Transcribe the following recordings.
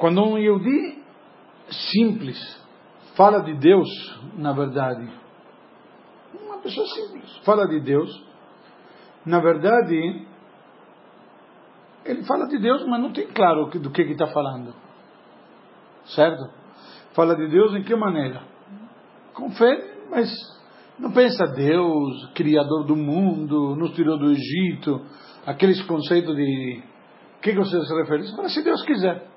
Quando um Yehudi simples fala de Deus, na verdade, uma pessoa simples fala de Deus, na verdade, ele fala de Deus, mas não tem claro do que está falando. Certo? Fala de Deus em que maneira? Com fé, mas não pensa Deus, Criador do mundo, nos tirou do Egito, aqueles conceitos de. O que, que você se refere? Fala, se Deus quiser.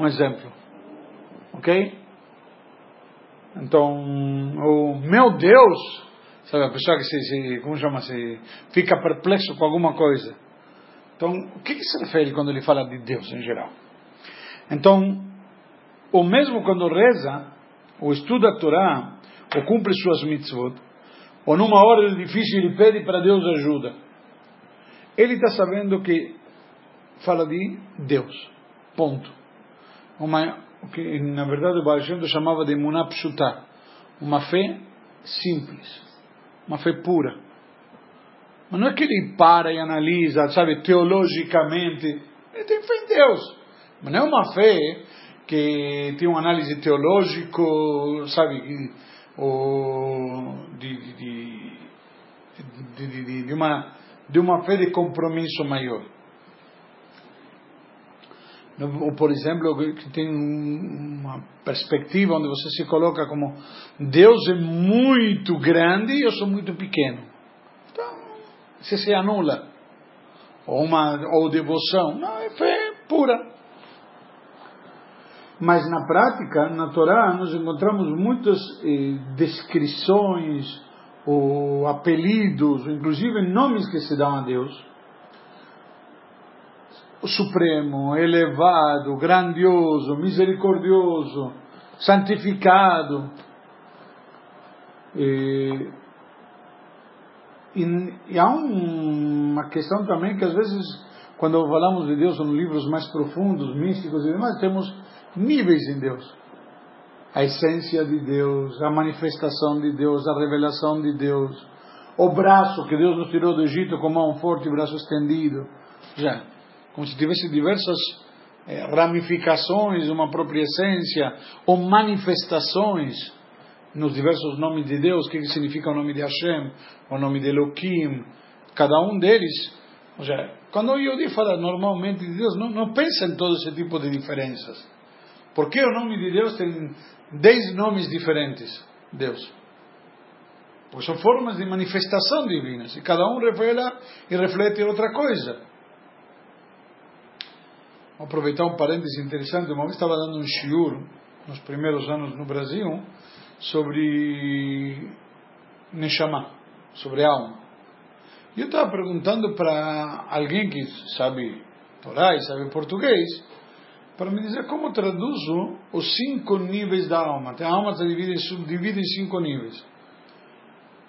Um exemplo. Ok? Então, o meu Deus, sabe, a pessoa que se, se como chama, se fica perplexo com alguma coisa. Então, o que, que se refere quando ele fala de Deus em geral? Então, ou mesmo quando reza, ou estuda a Torá, ou cumpre suas mitzvot, ou numa hora difícil ele pede para Deus ajuda, ele está sabendo que fala de Deus. Ponto. Uma, que na verdade o Baal Shem chamava de munapshuta, uma fé simples, uma fé pura. Mas não é que ele para e analisa, sabe, teologicamente. Ele tem fé em Deus. Mas não é uma fé que tem uma análise teológica, sabe, ou de, de, de, de, uma, de uma fé de compromisso maior. Ou, por exemplo, que tem uma perspectiva onde você se coloca como Deus é muito grande e eu sou muito pequeno. Então, você se anula. Ou, uma, ou devoção. Não, é fé pura. Mas na prática, na Torá, nós encontramos muitas eh, descrições ou apelidos, ou inclusive nomes que se dão a Deus. Supremo, elevado, grandioso, misericordioso, santificado. E, e, e há um, uma questão também que às vezes, quando falamos de Deus em livros mais profundos, místicos e demais, temos níveis em Deus. A essência de Deus, a manifestação de Deus, a revelação de Deus, o braço que Deus nos tirou do Egito com mão forte e braço estendido. Já, como se tivesse diversas eh, ramificações, uma própria essência, ou manifestações nos diversos nomes de Deus, o que significa o nome de Hashem, o nome de Elohim, cada um deles. Ou seja, quando o Yodi fala normalmente de Deus, não, não pensa em todo esse tipo de diferenças. Por que o nome de Deus tem dez nomes diferentes? Deus. Porque são formas de manifestação divinas. E cada um revela e reflete outra coisa. Vou aproveitar um parênteses interessante. Uma vez estava dando um shiur, nos primeiros anos no Brasil, sobre Neshama, sobre alma. E eu estava perguntando para alguém que sabe Torá e sabe português, para me dizer como traduzo os cinco níveis da alma. A alma se divide, subdivide em cinco níveis.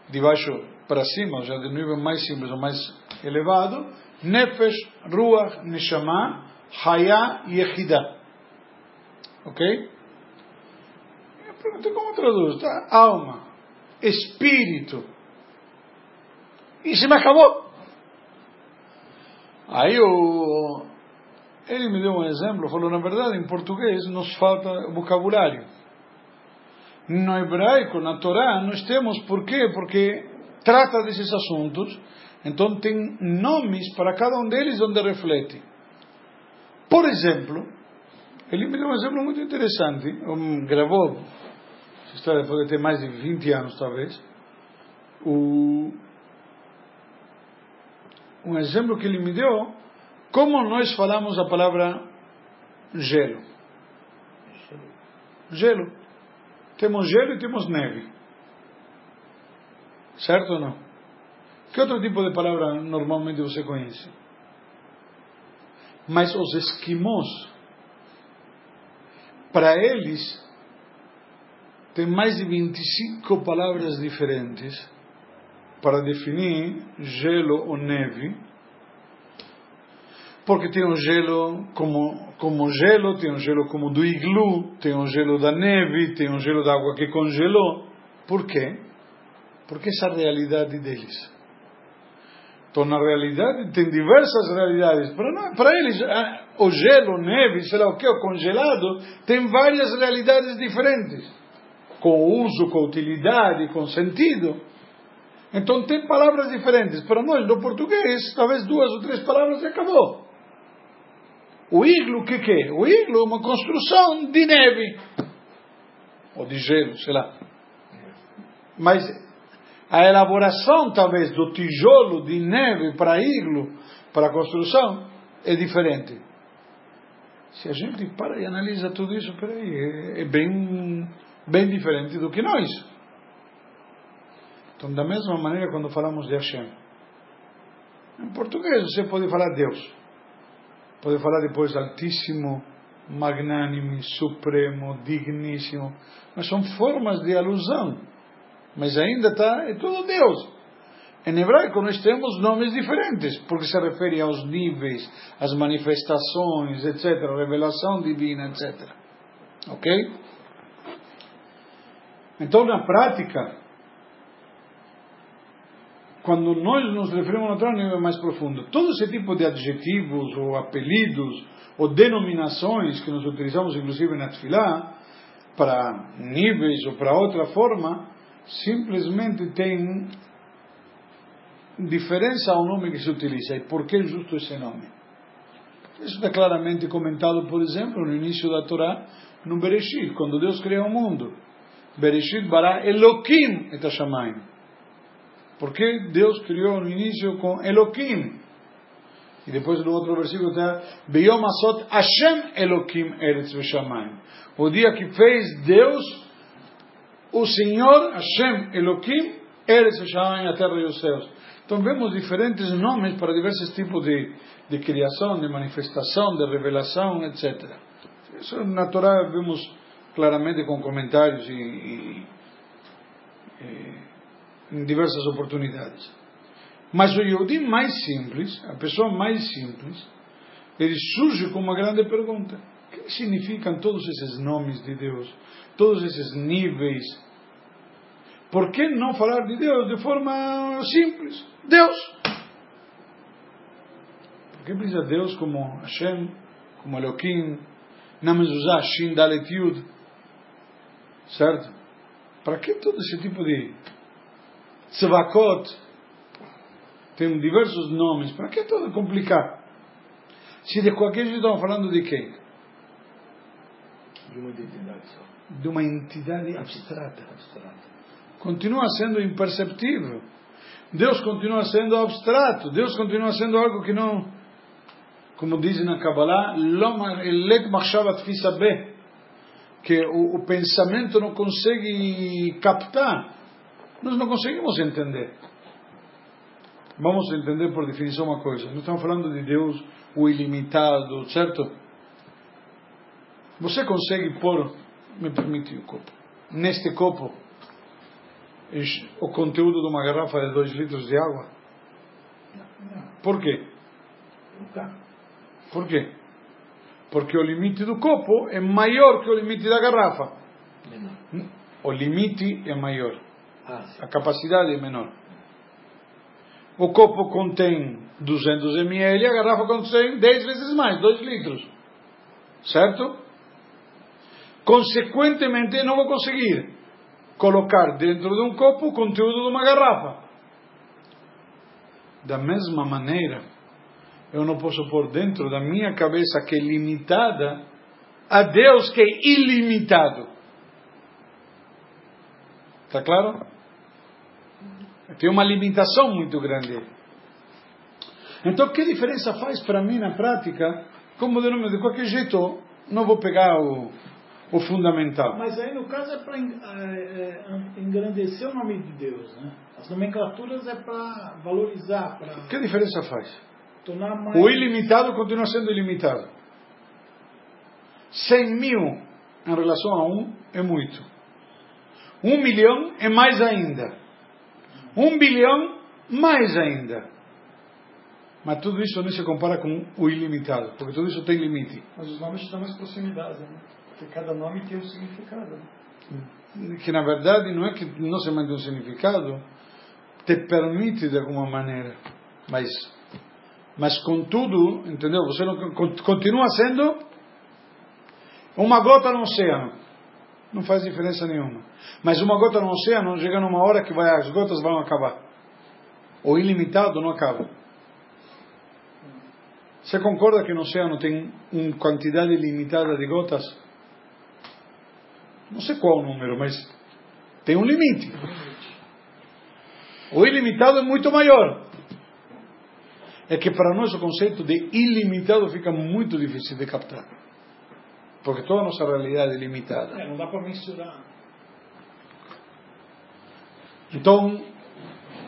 De baixo para cima, já do nível mais simples ou mais elevado, Nefesh, Ruach, Neshama, Haya e Echida. Ok? Eu perguntei como traduz. Tá? Alma, espírito. E se me acabou. Aí o ele me deu um exemplo, falou, na verdade, em português nos falta vocabulário. No hebraico, na Torá, nós temos, por quê? Porque trata desses assuntos, então tem nomes para cada um deles onde reflete. Por exemplo, ele me deu um exemplo muito interessante, um, gravou, essa história pode ter mais de 20 anos talvez, o, um exemplo que ele me deu como nós falamos a palavra gelo? Gelo. Temos gelo e temos neve. Certo ou não? Que outro tipo de palavra normalmente você conhece? Mas os esquimós, para eles, tem mais de 25 palavras diferentes para definir gelo ou neve porque tem um gelo como, como gelo, tem um gelo como do iglu, tem um gelo da neve, tem um gelo da água que congelou. Por quê? Porque essa é a realidade deles. Então, na realidade, tem diversas realidades. Para, eles, o gelo, neve, sei lá o que, o congelado, tem várias realidades diferentes, com uso, com utilidade, com sentido. Então tem palavras diferentes. Para nós, no português, talvez duas ou três palavras e acabou. O iglo, o que, que é? O iglo é uma construção de neve. Ou de gelo, sei lá. Mas a elaboração, talvez, do tijolo de neve para iglo, para construção, é diferente. Se a gente para e analisa tudo isso, peraí, é, é bem, bem diferente do que nós. Então, da mesma maneira, quando falamos de Hashem, em português você pode falar Deus, pode falar depois Altíssimo, Magnânimo, Supremo, Digníssimo, mas são formas de alusão, mas ainda está, é tudo Deus. Em hebraico nós temos nomes diferentes, porque se refere aos níveis, às manifestações, etc., revelação divina, etc. Ok? Então, na prática, quando nós nos referimos a outro nível mais profundo, todo esse tipo de adjetivos ou apelidos ou denominações que nós utilizamos inclusive na Tfilá, para níveis ou para outra forma, simplesmente tem diferença ao nome que se utiliza. E por que justo esse nome? Isso está claramente comentado, por exemplo, no início da Torá, no Bereshit, quando Deus cria o mundo. Bereshit bara Elohim et Hashamayim. Porque Deus criou no início com Elohim. E depois no outro versículo está Beyom Asot Hashem Elohim Eretz Veshamayim. O dia que fez Deus, o Senhor Hashem Elohim Eretz Veshamayim, a terra e os céus. Então vemos diferentes nomes para diversos tipos de, de criação, de manifestação, de revelação, etc. Isso na Torá vemos claramente com comentários e, e, e em diversas oportunidades. Mas o Yehudi mais simples, a pessoa mais simples, ele surge com uma grande pergunta: o que significam todos esses nomes de Deus, todos esses níveis? Por que não falar de Deus de forma simples? Deus! Por que precisa Deus como Hashem, como Elohim, Namezuzah, Shin, Dalet, Yud? Certo? Para que todo esse tipo de Tzvakot, tem diversos nomes, para que todo complicar? Se de qualquer jeito estamos falando de quem? De uma entidade só. De uma entidade abstrata. Continua sendo imperceptível. Deus continua sendo abstrato. Deus continua sendo algo que não, como dizem na Kabbalah, que o, o pensamento não consegue captar nós não conseguimos entender. Vamos entender por definição uma coisa. Nós estamos falando de Deus, o ilimitado, certo? Você consegue pôr, me permite o copo, neste copo, o conteúdo de uma garrafa de 2 litros de água? Por quê? Por quê? Porque o limite do copo é maior que o limite da garrafa. O limite é maior. Ah, a capacidade é menor. O copo contém 200 ml, a garrafa contém 10 vezes mais, 2 litros. Certo? Consequentemente, não vou conseguir colocar dentro de um copo o conteúdo de uma garrafa. Da mesma maneira, eu não posso pôr dentro da minha cabeça, que é limitada, a Deus que é ilimitado. Está claro? Tem uma limitação muito grande. Então, que diferença faz para mim na prática? Como de, de qualquer jeito, não vou pegar o, o fundamental. Mas aí, no caso, é para é, é, engrandecer o nome de Deus. Né? As nomenclaturas é para valorizar. Pra que diferença faz? Mais... O ilimitado continua sendo ilimitado. 100 mil em relação a um é muito. Um milhão é mais ainda. Um bilhão, mais ainda. Mas tudo isso não se compara com o ilimitado, porque tudo isso tem limite. Mas os nomes te dão mais proximidade, né? Porque cada nome tem um significado. Que na verdade não é que não se mantém um significado, te permite de alguma maneira. Mas Mas contudo, entendeu? Você não, continua sendo uma gota no oceano. Não faz diferença nenhuma. Mas uma gota no oceano chega numa hora que vai, as gotas vão acabar. O ilimitado não acaba. Você concorda que no oceano tem uma quantidade limitada de gotas? Não sei qual o número, mas tem um limite. O ilimitado é muito maior. É que para nós o conceito de ilimitado fica muito difícil de captar. Porque toda a nossa realidade é limitada. É, não dá para mensurar. Então,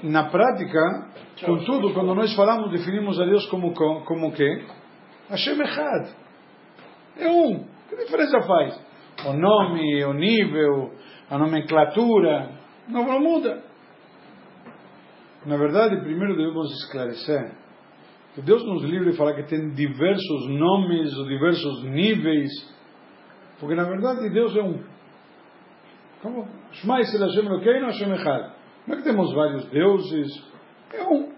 na prática, contudo, quando nós falamos, definimos a Deus como, como que? Hashem Echad. É um. Que diferença faz? O nome, o nível, a nomenclatura, não, não muda. Na verdade, primeiro devemos esclarecer que Deus nos livre de falar que tem diversos nomes ou diversos níveis, porque na verdade Deus é um. Como? Shema Yisrael Hashem Elokeinu Hashem Echad. Não é que temos vários deuses, é um.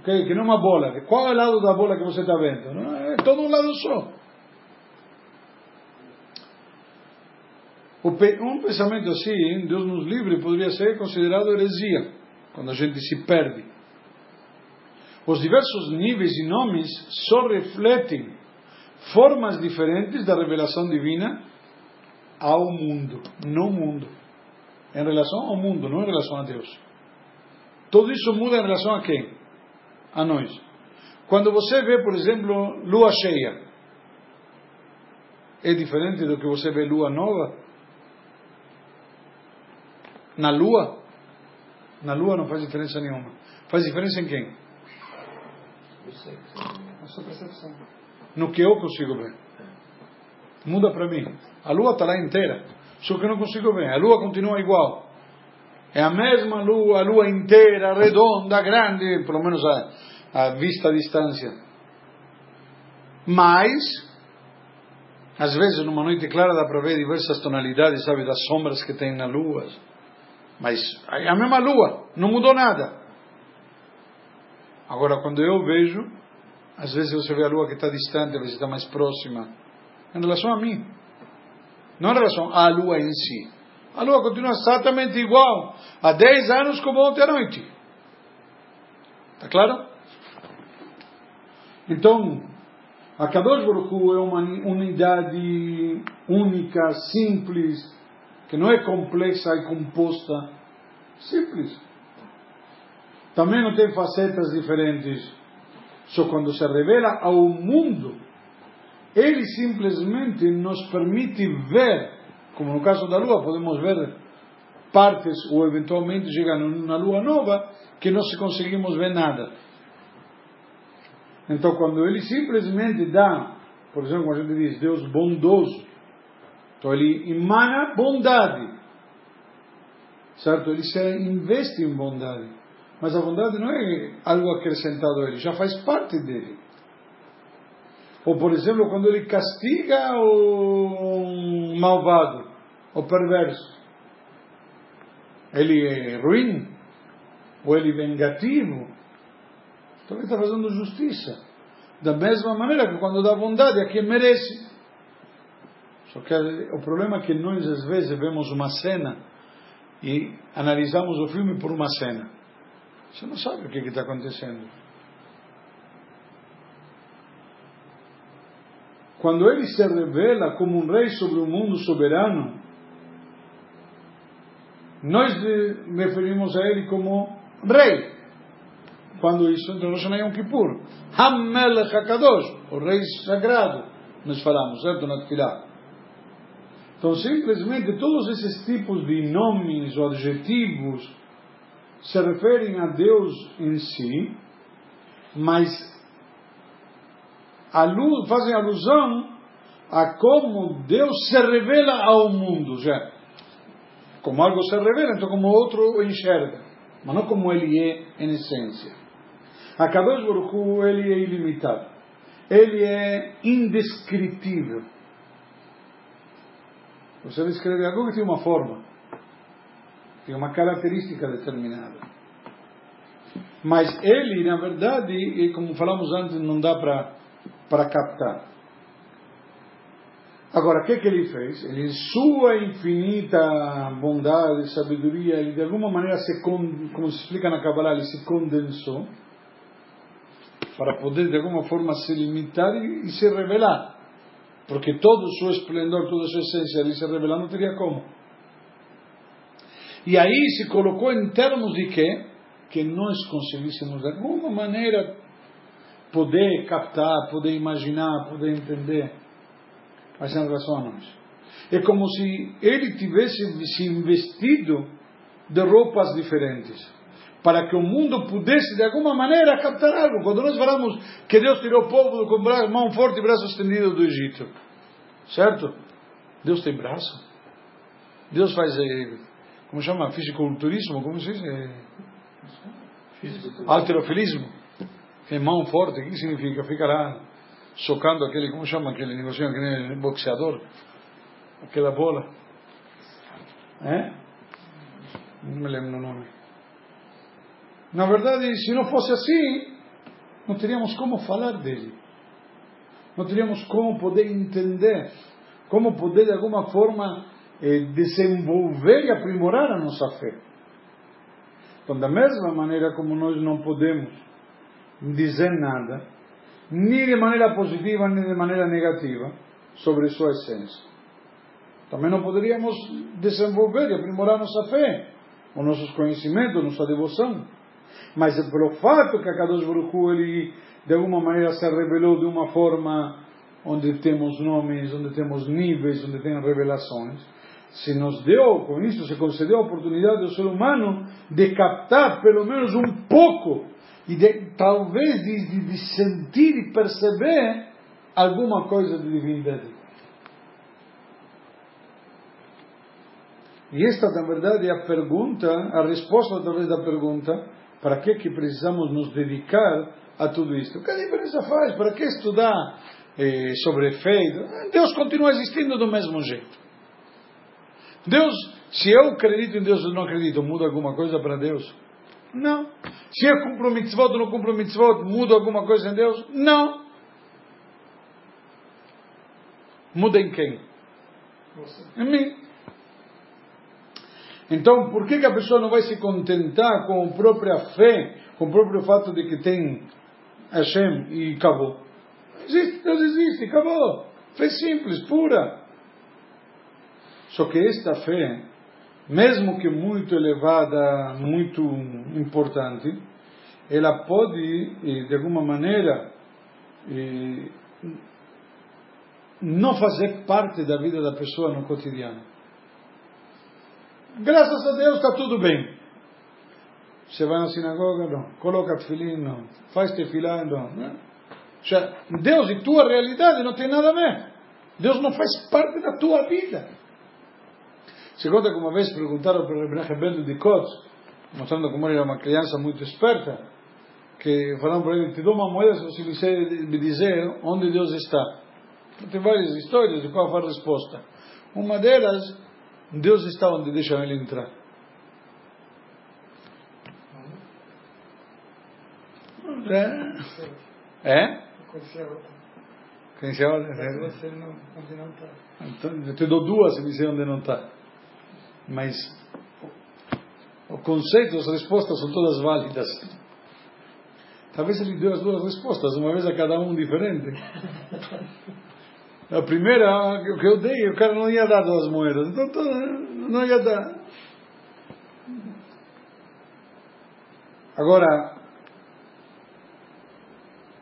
Okay? Que não é uma bola. Qual é o lado da bola que você está vendo? Não é todo um lado só. Um pensamento assim, Deus nos livre, poderia ser considerado heresia, quando a gente se perde. Os diversos níveis e nomes só refletem formas diferentes da revelação divina ao mundo, no mundo. Em relação ao mundo, não em relação a Deus. Tudo isso muda em relação a quem? A nós. Quando você vê, por exemplo, lua cheia, é diferente do que você vê lua nova? Na lua? Na lua não faz diferença nenhuma. Faz diferença em quem? Na sua percepção. No que eu consigo ver. Muda para mim. A lua está lá inteira. Só que eu não consigo ver. A lua continua igual. É a mesma lua, a lua inteira, redonda, grande, pelo menos a, a vista à distância. Mas, às vezes, numa noite clara dá para ver diversas tonalidades, sabe, das sombras que tem na lua. Mas é a mesma lua, não mudou nada. Agora, quando eu vejo, às vezes você vê a lua que está distante, às vezes está mais próxima, em relação a mim. Não em relação à lua em si. A lua continua exatamente igual há 10 anos como ontem à noite. Está claro? Então, a Kadosh Baruch Hu é uma unidade única, simples, que não é complexa e composta, simples. Também não tem facetas diferentes. Só quando se revela ao mundo, ele simplesmente nos permite ver, como no caso da Lua, podemos ver partes ou eventualmente chegar numa Lua nova que não se conseguimos ver nada. Então, quando ele simplesmente dá, por exemplo, quando a gente diz Deus bondoso, então ele emana bondade. Certo? Ele se investe em bondade. Mas a bondade não é algo acrescentado a ele, já faz parte dele. Ou, por exemplo, quando ele castiga o malvado, o perverso. Ele é ruim, ou ele é vengativo. Então ele está fazendo justiça. Da mesma maneira que quando dá bondade a quem merece. Só que o problema é que nós às vezes vemos uma cena e analisamos o filme por uma cena. Você não sabe o que está acontecendo. Quando ele se revela como um rei sobre o mundo soberano, nós referimos a ele como rei. Quando isso entrou no Yom Kippur. Hammelech HaKadosh, o rei sagrado, nós falamos, certo? Na Tfilah. Então, simplesmente, todos esses tipos de nomes ou adjetivos se referem a Deus em si, mas fazem alusão a como Deus se revela ao mundo. Já. Como algo se revela, então como outro enxerga, mas não como ele é em essência. A Kadosh Baruch ele é ilimitado. Ele é indescritível. Você descreve algo que tem uma forma, tem uma característica determinada. Mas ele, na verdade, como falamos antes, não dá para captar. Agora, o que, que ele fez? Ele, em sua infinita bondade, sabedoria, ele de alguma maneira, se, como se explica na Kabbalah, ele se condensou para poder de alguma forma se limitar e, e se revelar. Porque todo o seu esplendor, toda a sua essência, ele se revelar, não teria como. E aí se colocou em termos de quê? Que nós conseguíssemos de alguma maneira poder captar, poder imaginar, poder entender mas em relação a. É como se ele tivesse se investido de roupas diferentes, para que o mundo pudesse de alguma maneira captar algo. Quando nós falamos que Deus tirou o povo com mão forte e braço estendido do Egito, certo? Deus tem braço. Deus faz, eh, como chama? Fisiculturismo, como se diz? É, alterofilismo. É mão forte, o que significa? Fica lá socando aquele, como chama aquele negócio, aquele boxeador, aquela bola. É? Não me lembro o nome. Na verdade, se não fosse assim, não teríamos como falar dele. Não teríamos como poder entender, como poder de alguma forma eh, desenvolver e aprimorar a nossa fé. Então, da mesma maneira como nós não podemos dizer nada, nem de maneira positiva nem de maneira negativa sobre sua essência. Também não poderíamos desenvolver e aprimorar nossa fé, os nossos conhecimentos, nossa devoção. Mas pelo fato que a Kadosh Baruch ele de alguma maneira se revelou de uma forma onde temos nomes, onde temos níveis, onde tem revelações, se nos deu, com isso, se concedeu a oportunidade ao ser humano de captar pelo menos um pouco e de, talvez de, de, sentir e perceber alguma coisa de divindade. E esta, na verdade, é a pergunta, a resposta através da pergunta, para que que precisamos nos dedicar a tudo isto? Que diferença faz? Para que estudar eh, sobre fé? Deus continua existindo do mesmo jeito. Deus, se eu acredito em Deus ou não acredito, muda alguma coisa para Deus? Não. Se eu cumpro mitzvot ou não cumpro mitzvot, muda alguma coisa em Deus? Não. Muda em quem? Você. Em mim. Então, por que, que a pessoa não vai se contentar com a própria fé, com o próprio fato de que tem Hashem e acabou? Existe, Deus existe, acabou. Fé simples, pura. Só que esta fé mesmo que muito elevada, muito importante, ela pode, de alguma maneira, não fazer parte da vida da pessoa no cotidiano. Graças a Deus está tudo bem. Você vai na sinagoga? Não. Coloca tefilim? Não. Faz tefilá? Não. não. Deus e tua realidade não tem nada a ver. Deus não faz parte da tua vida. Se conta que uma vez perguntaram para o Rebbe Belo de Kotz, mostrando como ele era uma criança muito esperta, que falaram para ele, te dou uma moeda se você me dizer onde Deus está. Tem várias histórias de qual foi a resposta. Uma delas, Deus está onde deixam ele entrar. É? É? Conhecia outra. Conhecia outra? Então, eu te dou duas se me dizer onde não está. Mas o conceito, as respostas são todas válidas. Talvez ele deu as duas respostas, uma vez a cada um diferente. A primeira, que eu dei, o cara não ia dar duas moedas, então não ia dar. Agora,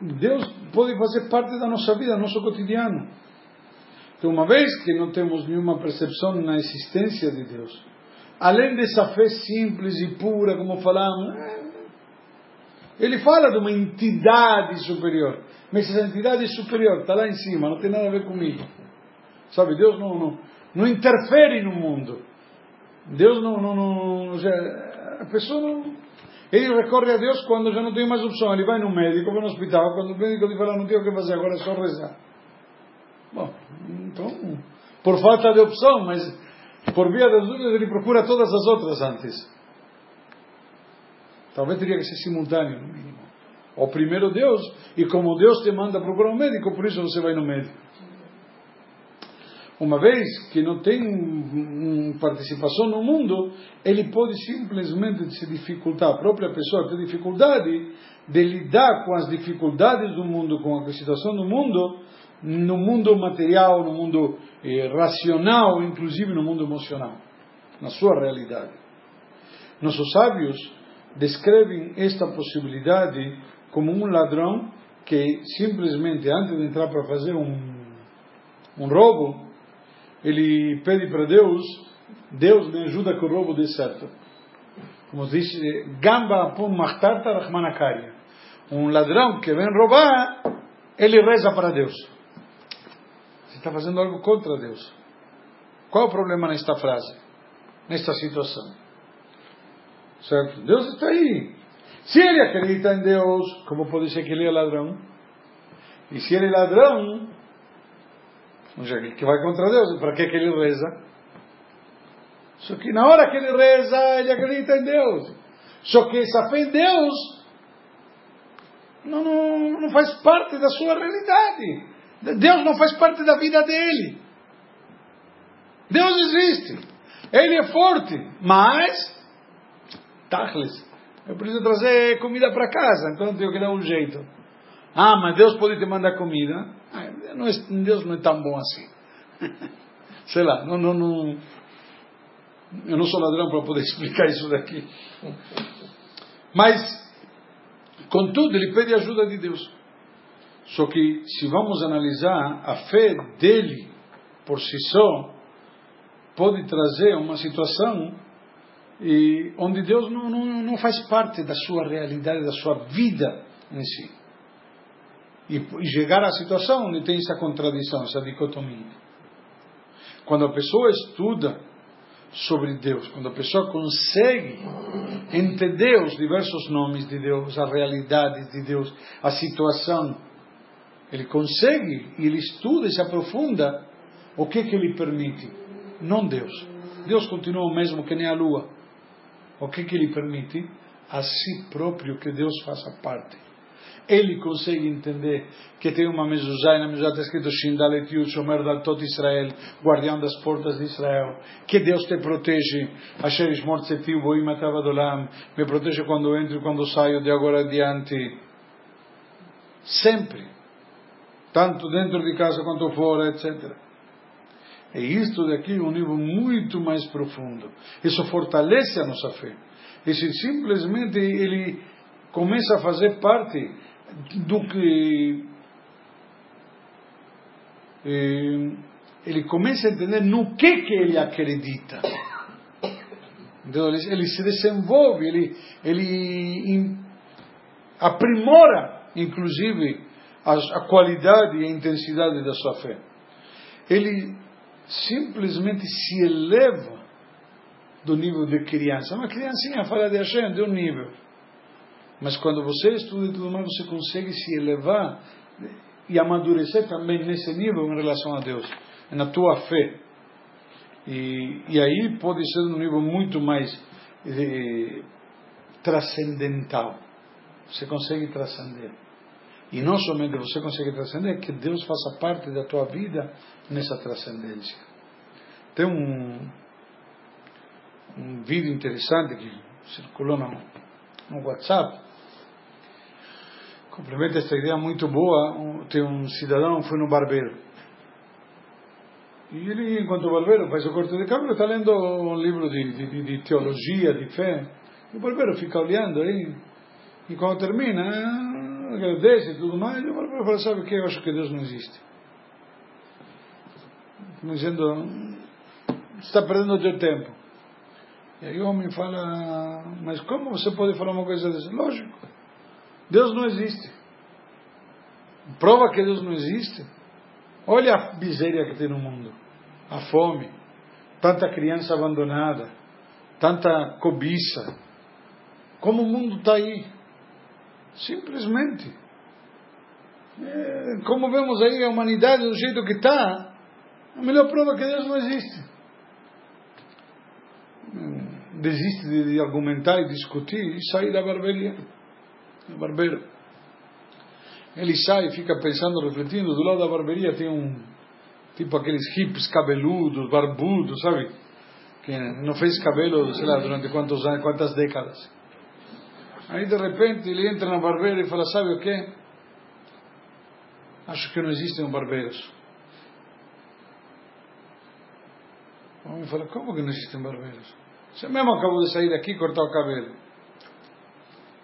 Deus pode fazer parte da nossa vida, nosso cotidiano. Então, uma vez que não temos nenhuma percepção na existência de Deus, além dessa fé simples e pura, como falamos, eh, ele fala de uma entidade superior, mas essa entidade superior está lá em cima, não tem nada a ver comigo. Sabe, Deus não, não, não interfere no mundo. Deus não, não, não, a pessoa não. Ele recorre a Deus quando já não tem mais opção. Ele vai no médico, vai no hospital, quando o médico lhe fala, não tem o que fazer agora, é só rezar. Bom, então, por falta de opção, mas por via das dúvidas ele procura todas as outras antes. Talvez teria que ser simultâneo, no mínimo. O primeiro Deus, e como Deus te manda procurar um médico, por isso você vai no médico. Uma vez que não tem participação no mundo, ele pode simplesmente se dificultar, a própria pessoa tem dificuldade de lidar com as dificuldades do mundo, com a situação do mundo, no mundo material, no mundo eh, racional, inclusive no mundo emocional, na sua realidade. Nossos sábios descrevem esta possibilidade como um ladrão que simplesmente antes de entrar para fazer um, um roubo, ele pede para Deus, Deus me ajuda que o roubo dê certo. Como diz, Gamba pum machtarta rahmanakaria. Um ladrão que vem roubar, ele reza para Deus. Você está fazendo algo contra Deus. Qual o problema nesta frase? Nesta situação? Certo? Deus está aí. Se ele acredita em Deus, como pode ser que ele é ladrão? E se ele é ladrão, que vai contra Deus, para que, ele reza? Só que na hora que ele reza, ele acredita em Deus. Só que essa fé em Deus não, não, não faz parte da sua realidade. Deus não faz parte da vida dele. Deus existe. Ele é forte, mas Tachles, eu preciso trazer comida para casa, então tenho que dar um jeito. Ah, mas Deus pode te mandar comida. Ah, não é, Deus não é tão bom assim. Sei lá, não, não, não, eu não sou ladrão para poder explicar isso daqui. Mas, contudo, ele pede ajuda de Deus. Só que, se vamos analisar, a fé dele, por si só, pode trazer uma situação e onde Deus não, não, não faz parte da sua realidade, da sua vida em si. E, e chegar à situação onde tem essa contradição, essa dicotomia. Quando a pessoa estuda sobre Deus, quando a pessoa consegue entender os diversos nomes de Deus, a realidade de Deus, a situação, ele consegue e ele estuda e se aprofunda, o que que ele permite? Não Deus. Deus continua o mesmo que nem a lua. O que que ele permite? A si próprio que Deus faça parte. Ele consegue entender que tem uma mezuzá, e na mezuzá está escrito Shindalet Yud Shomer Daltot Israel, guardião das portas de Israel, que Deus te protege, Asher Ishmor Tzetiv Boim me protege quando entro e quando saio de agora adiante, sempre, tanto dentro de casa quanto fora, etc. E isto daqui é um nível muito mais profundo. Isso fortalece a nossa fé. Isso simplesmente ele começa a fazer parte do que eh, ele começa a entender no que que ele acredita. Então, ele, ele se desenvolve, ele, ele aprimora, inclusive, a, a qualidade e a intensidade da sua fé. Ele simplesmente se eleva do nível de criança. Uma criancinha fala de Hashem de um nível. Mas quando você estuda e tudo mais, você consegue se elevar e amadurecer também nesse nível em relação a Deus, na tua fé. E, e aí pode ser um nível muito mais eh, transcendental. Você consegue transcender. E não somente você consegue transcender, que Deus faça parte da tua vida nessa transcendência. Tem um, um vídeo interessante que circulou no, no WhatsApp. Complementa esta ideia muito boa. Tem um cidadão foi no barbeiro. E ele, enquanto o barbeiro faz o corte de cabelo, está lendo um livro de, de, de teologia, de fé. E o barbeiro fica olhando aí. E quando termina, agradece e tudo mais, eu falo, sabe o que? Eu acho que Deus não existe. Como dizendo, está perdendo o teu tempo. E aí o homem fala, mas como você pode falar uma coisa dessa? Lógico, Deus não existe. Prova que Deus não existe. Olha a miséria que tem no mundo, a fome, tanta criança abandonada, tanta cobiça. Como o mundo está aí? Simplesmente. É, como vemos aí a humanidade do jeito que está, a melhor prova é que Deus não existe. desiste de, de argumentar e discutir e sai da barbearia. O barbeiro. Ele sai e fica pensando, refletindo. Do lado da barbearia tem um, tipo aqueles hips cabeludos, barbudos, sabe? Que não fez cabelo, sei lá, durante quantos anos, quantas décadas. Aí de repente ele entra na barbeira e fala: Sabe o que? Acho que não existem barbeiros. O homem fala: Como que não existem barbeiros? Você mesmo acabou de sair daqui e cortar o cabelo.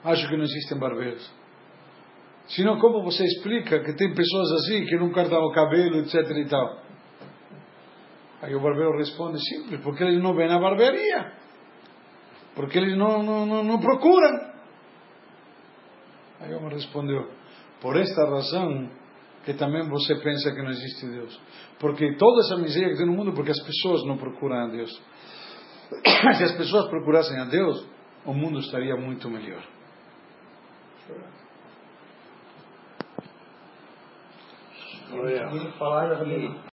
Acho que não existem barbeiros. Senão, como você explica que tem pessoas assim que não cortam o cabelo, etc e tal? Aí o barbeiro responde simples, porque eles não vêm na barbearia. Porque eles não, não, não, não procuram. Aí homem respondeu, por esta razão que também você pensa que não existe Deus. Porque toda essa miséria que tem no mundo, porque as pessoas não procuram a Deus. Se as pessoas procurassem a Deus, o mundo estaria muito melhor. Olha.